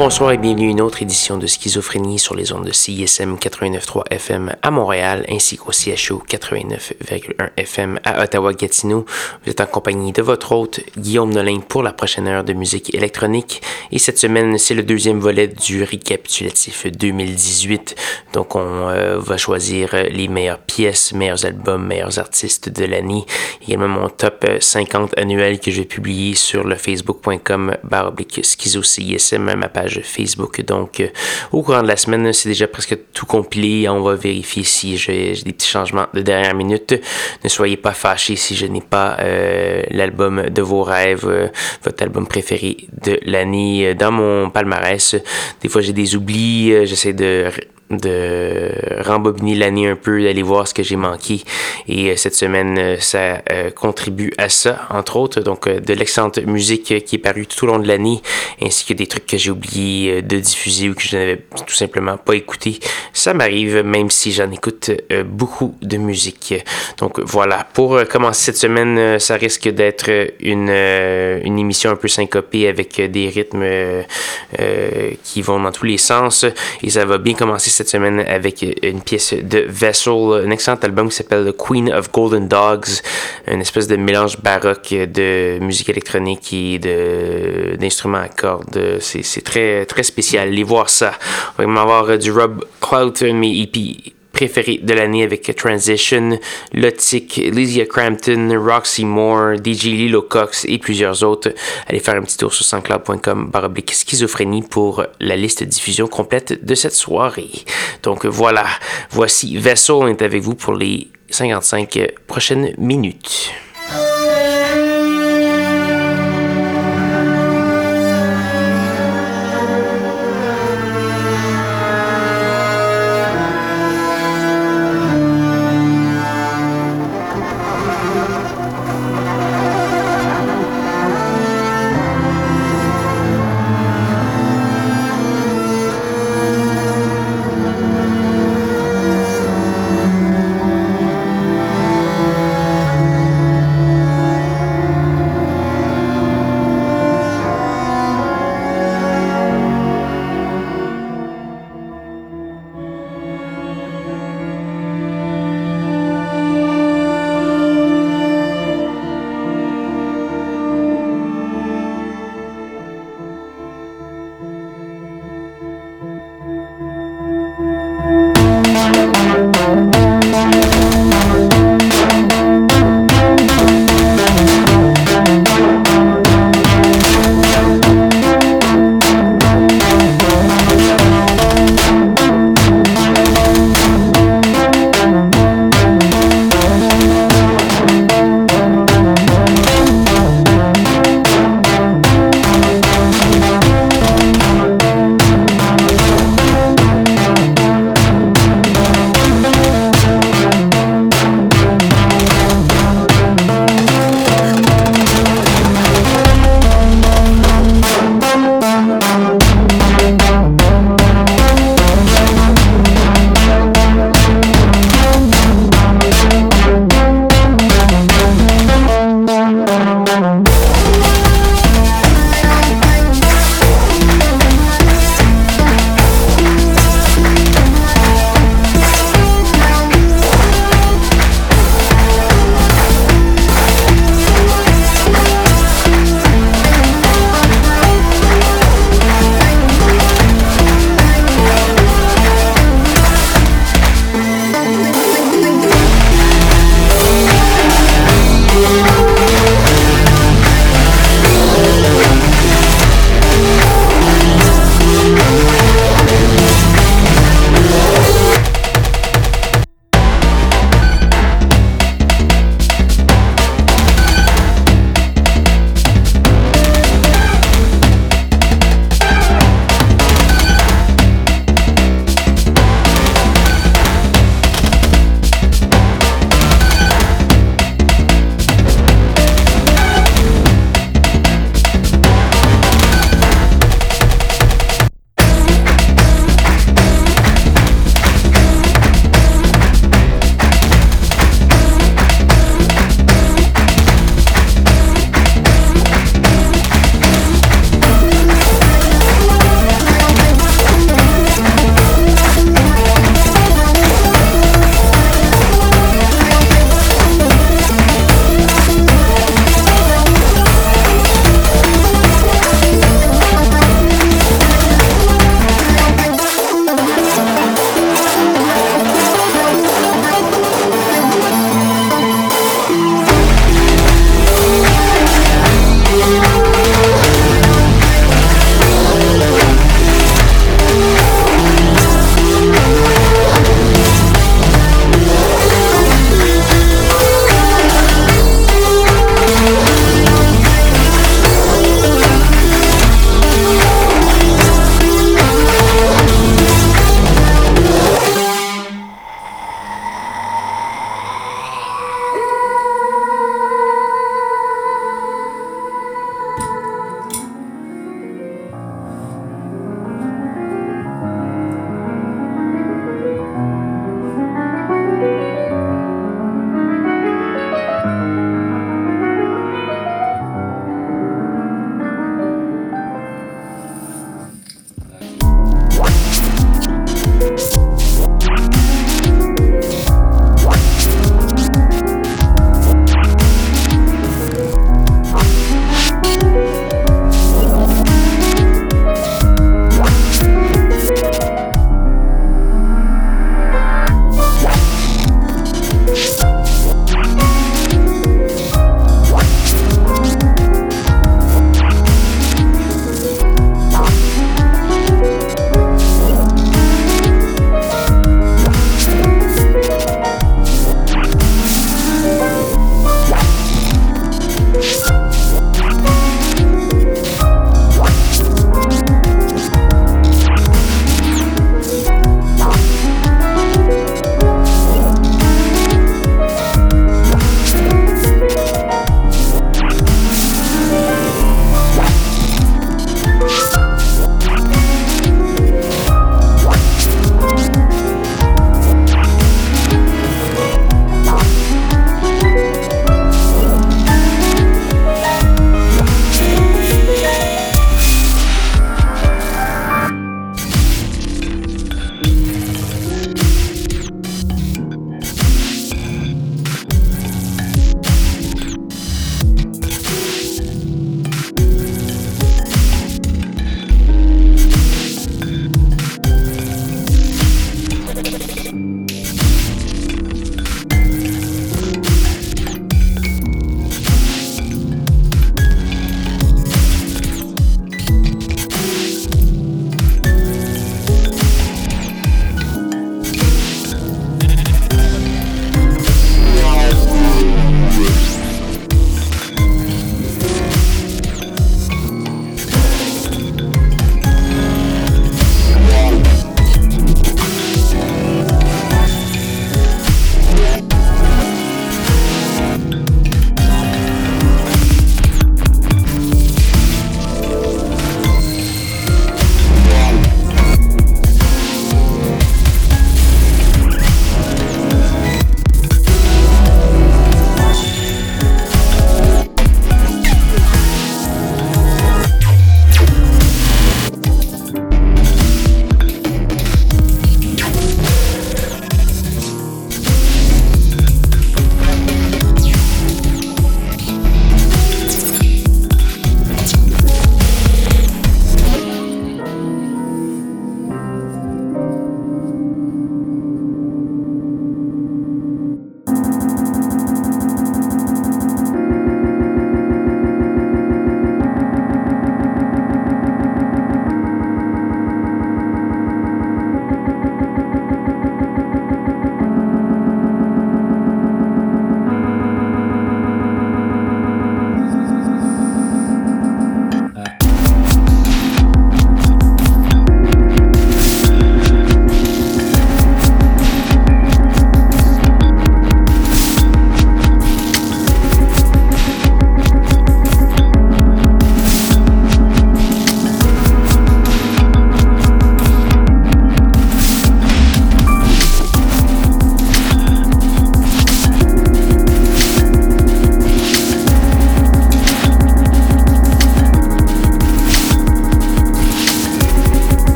Bonsoir et bienvenue à une autre édition de Schizophrénie sur les ondes de CISM 89.3 FM à Montréal ainsi qu'au CHO 89.1 FM à Ottawa-Gatineau. Vous êtes en compagnie de votre hôte Guillaume Nolin pour la prochaine heure de musique électronique et cette semaine c'est le deuxième volet du récapitulatif 2018. Donc on euh, va choisir les meilleures pièces, meilleurs albums, meilleurs artistes de l'année. Également mon top 50 annuel que je vais publier sur le facebook.com baroblique schizo CISM page Facebook. Donc, euh, au courant de la semaine, c'est déjà presque tout compilé. On va vérifier si j'ai des petits changements de dernière minute. Ne soyez pas fâchés si je n'ai pas euh, l'album de vos rêves, euh, votre album préféré de l'année dans mon palmarès. Des fois, j'ai des oublis. J'essaie de de rembobiner l'année un peu, d'aller voir ce que j'ai manqué. Et euh, cette semaine, euh, ça euh, contribue à ça, entre autres. Donc, de l'excellente musique qui est parue tout au long de l'année, ainsi que des trucs que j'ai oublié de diffuser ou que je n'avais tout simplement pas écouté. Ça m'arrive, même si j'en écoute beaucoup de musique. Donc, voilà. Pour commencer cette semaine, ça risque d'être une, une émission un peu syncopée avec des rythmes qui vont dans tous les sens. Et ça va bien commencer cette semaine avec une pièce de Vessel, un excellent album qui s'appelle Queen of Golden Dogs, une espèce de mélange baroque de musique électronique et de d'instruments à cordes. C'est très très spécial. Allez voir ça. On va avoir du Rob de mes EP préférés de l'année avec Transition, Lotic, Lysia Crampton, Roxy Moore, DJ Lilo Cox et plusieurs autres. Allez faire un petit tour sur sanscloud.com baroblique schizophrénie pour la liste de diffusion complète de cette soirée. Donc voilà, voici Vessel est avec vous pour les 55 prochaines minutes.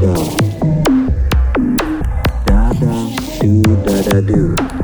Da da da do da da do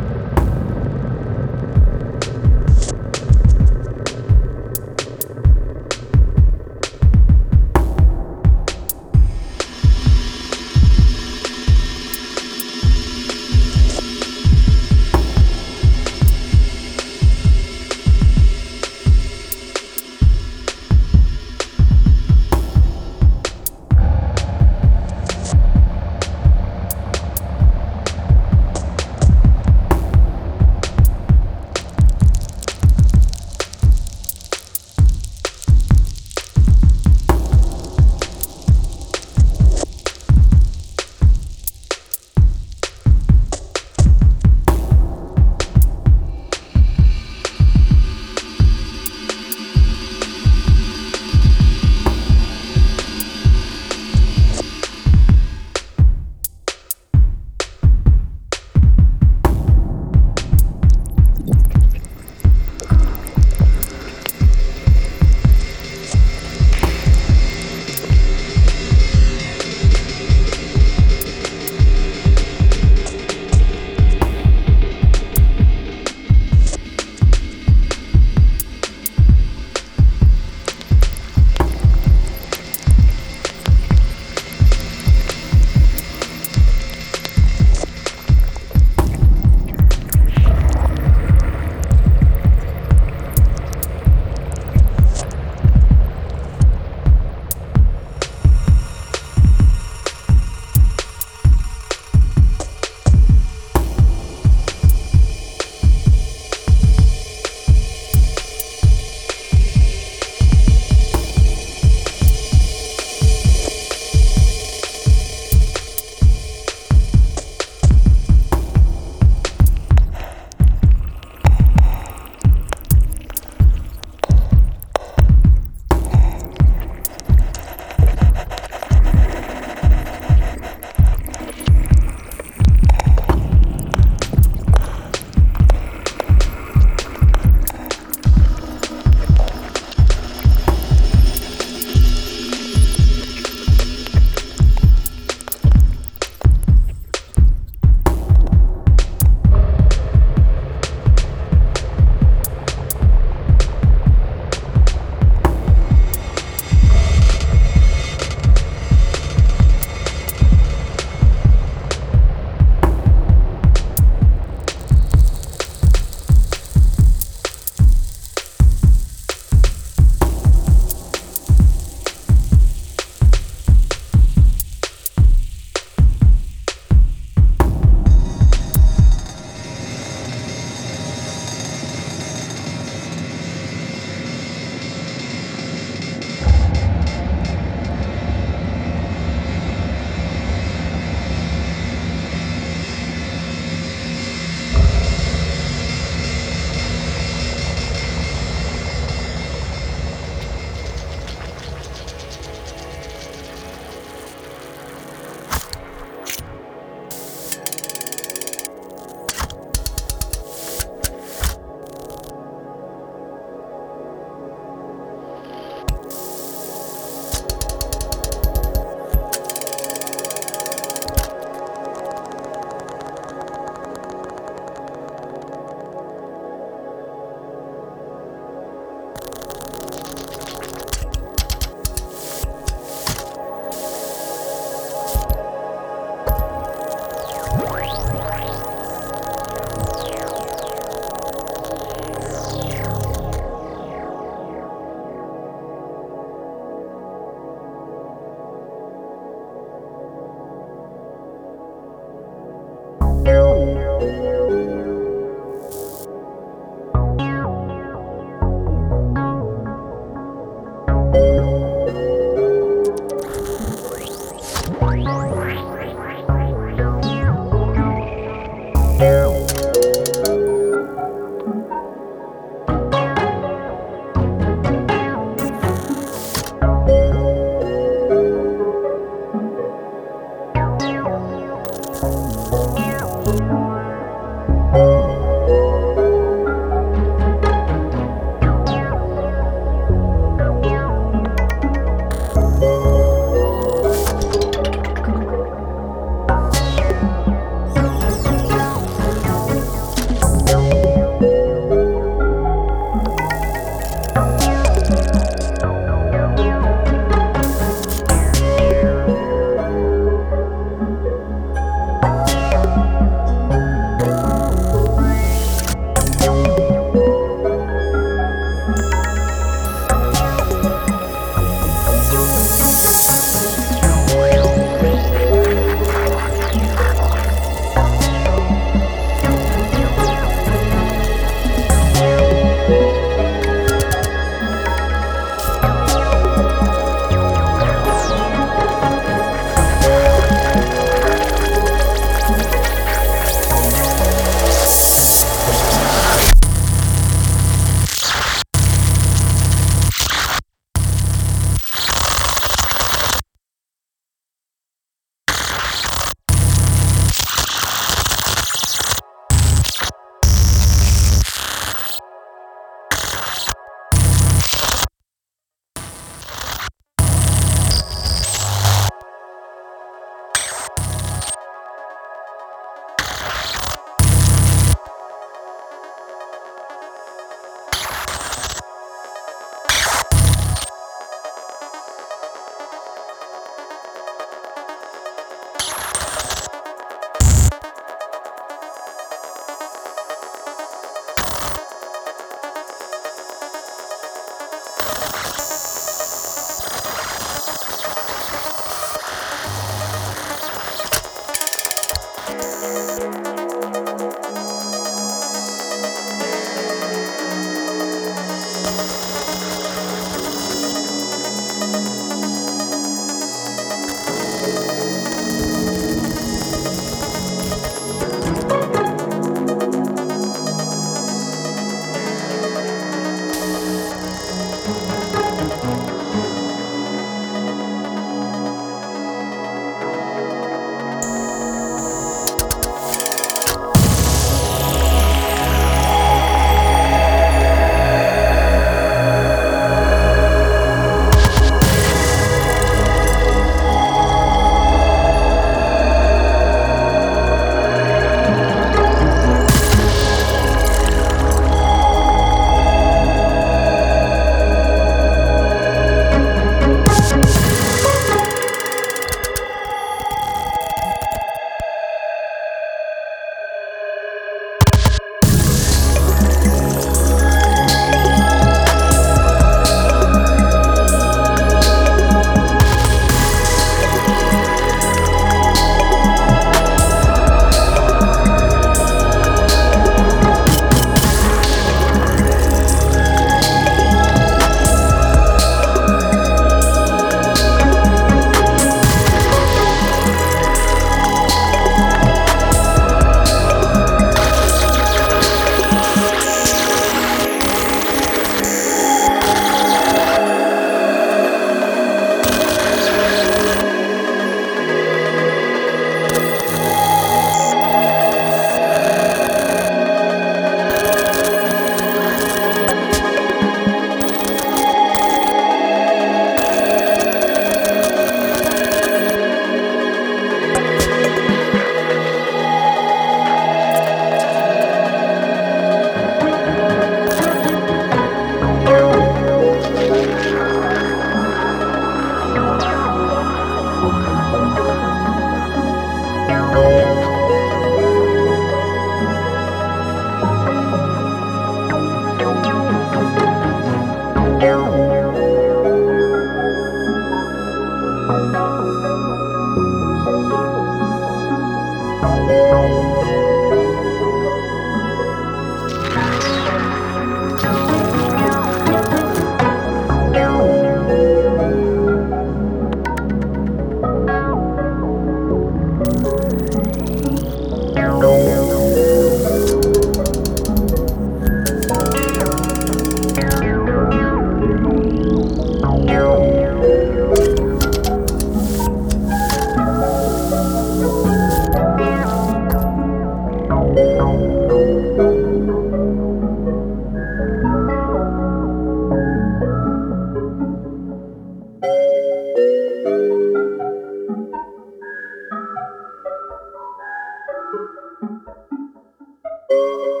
Música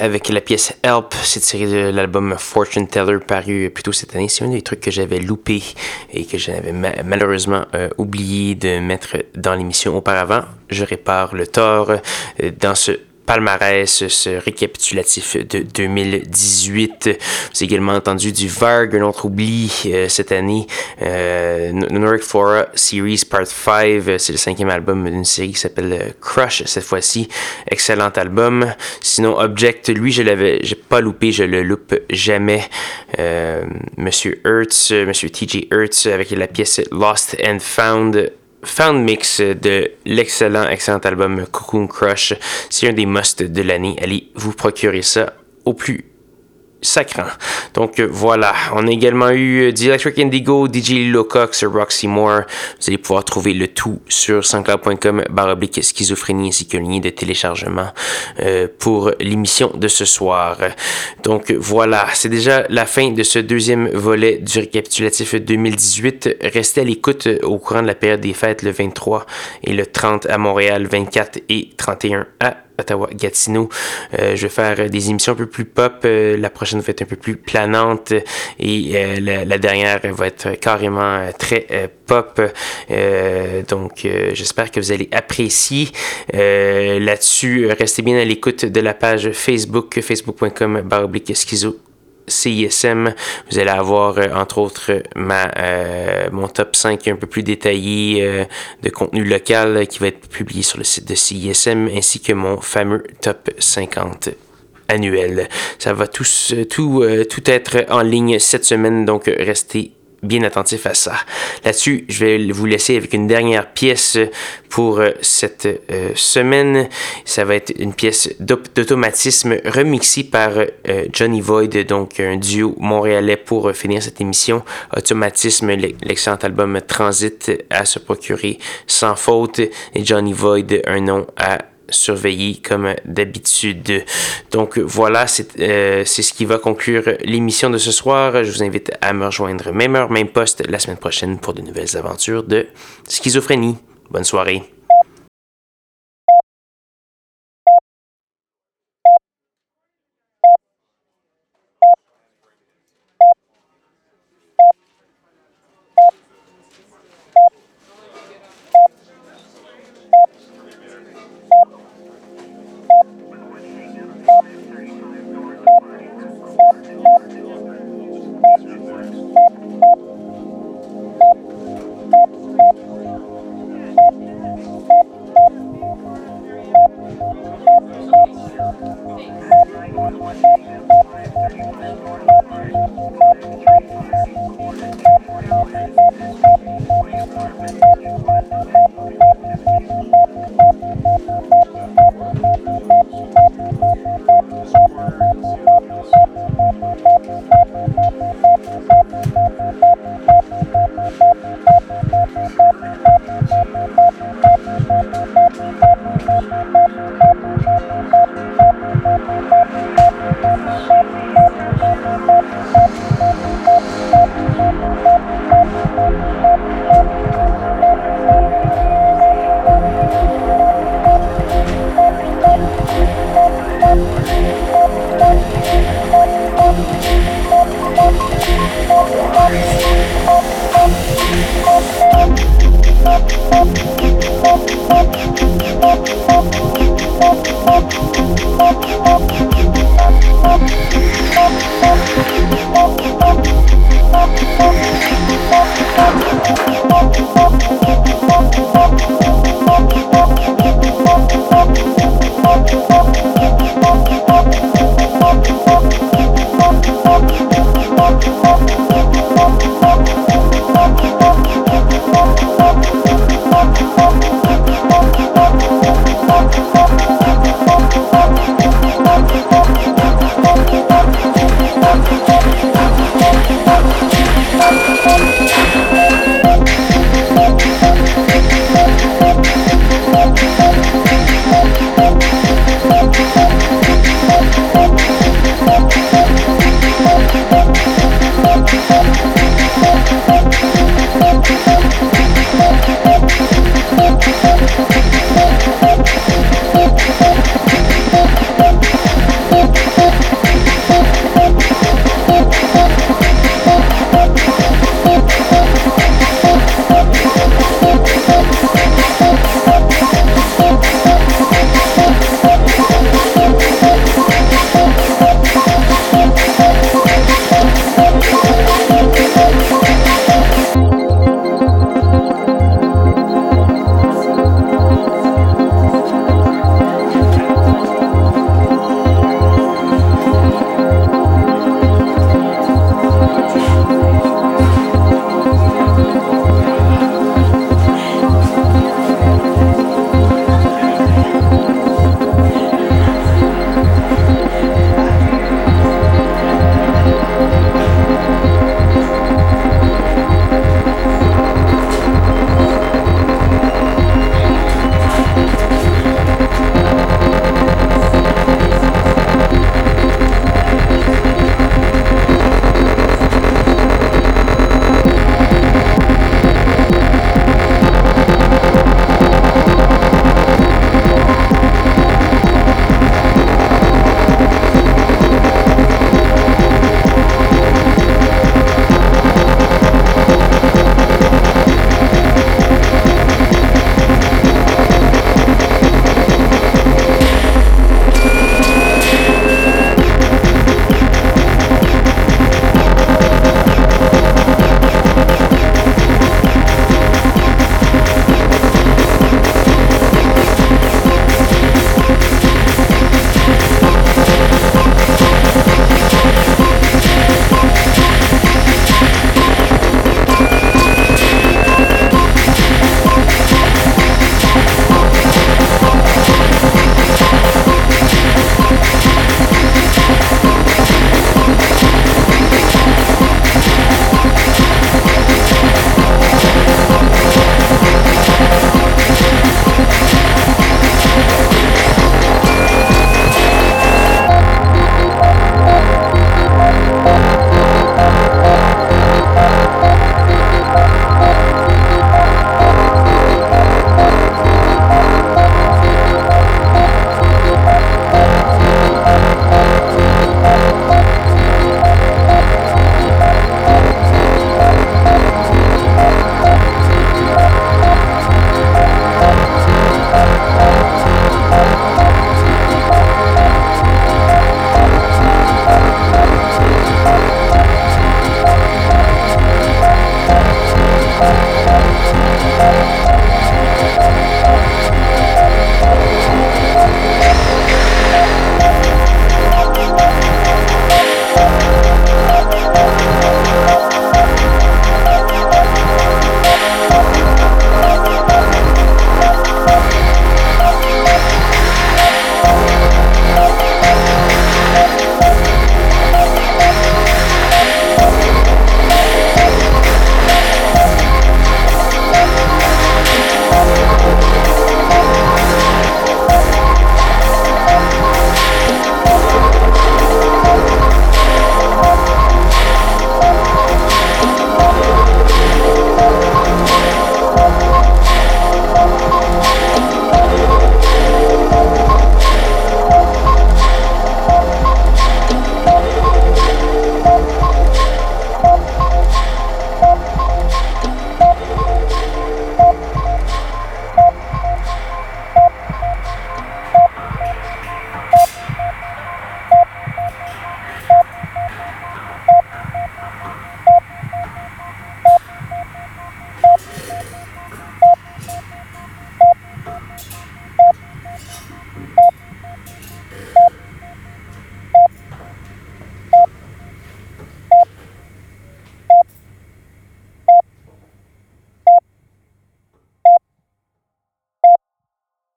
Avec la pièce Help. C'est tiré de l'album Fortune Teller paru plus tôt cette année. C'est un des trucs que j'avais loupé et que j'avais malheureusement euh, oublié de mettre dans l'émission auparavant. Je répare le tort euh, dans ce palmarès, ce récapitulatif de 2018. Vous avez également entendu du Varg, un autre oubli euh, cette année. Euh, Nordic Flora Series Part 5, c'est le cinquième album d'une série qui s'appelle euh, Crush cette fois-ci. Excellent album. Sinon, Object, lui, je l'avais, j'ai pas loupé, je le loupe jamais. Euh, Monsieur Hertz, Monsieur TJ Hertz avec la pièce Lost and Found Found Mix de l'excellent, excellent album Cocoon Crush. C'est un des musts de l'année. Allez vous procurer ça au plus sacrant. Donc euh, voilà, on a également eu euh, The Electric Indigo, DJ Lilo Cox, Roxy Moore. Vous allez pouvoir trouver le tout sur sanscloud.com baroblique schizophrénie ainsi qu'un lien de téléchargement euh, pour l'émission de ce soir. Donc voilà, c'est déjà la fin de ce deuxième volet du récapitulatif 2018. Restez à l'écoute au courant de la période des fêtes le 23 et le 30 à Montréal, 24 et 31 à Ottawa-Gatineau. Euh, je vais faire des émissions un peu plus pop. Euh, la prochaine va être un peu plus planante et euh, la, dernière va être carrément très pop. donc, j'espère que vous allez apprécier. Là-dessus, restez bien à l'écoute de la page Facebook, facebook.com schizo CISM. Vous allez avoir, euh, entre autres, euh, mon top 5 un peu plus détaillé euh, de contenu local qui va être publié sur le site de CISM, ainsi que mon fameux top 50 annuel. Ça va tous, tout, tout être en ligne cette semaine, donc restez bien attentif à ça. Là-dessus, je vais vous laisser avec une dernière pièce pour euh, cette euh, semaine. Ça va être une pièce d'automatisme remixée par euh, Johnny Void, donc un duo montréalais pour finir cette émission. Automatisme, l'excellent album Transit à se procurer sans faute et Johnny Void, un nom à surveiller comme d'habitude. Donc voilà, euh, c'est ce qui va conclure l'émission de ce soir. Je vous invite à me rejoindre même heure, même poste la semaine prochaine pour de nouvelles aventures de schizophrénie. Bonne soirée. Thank you.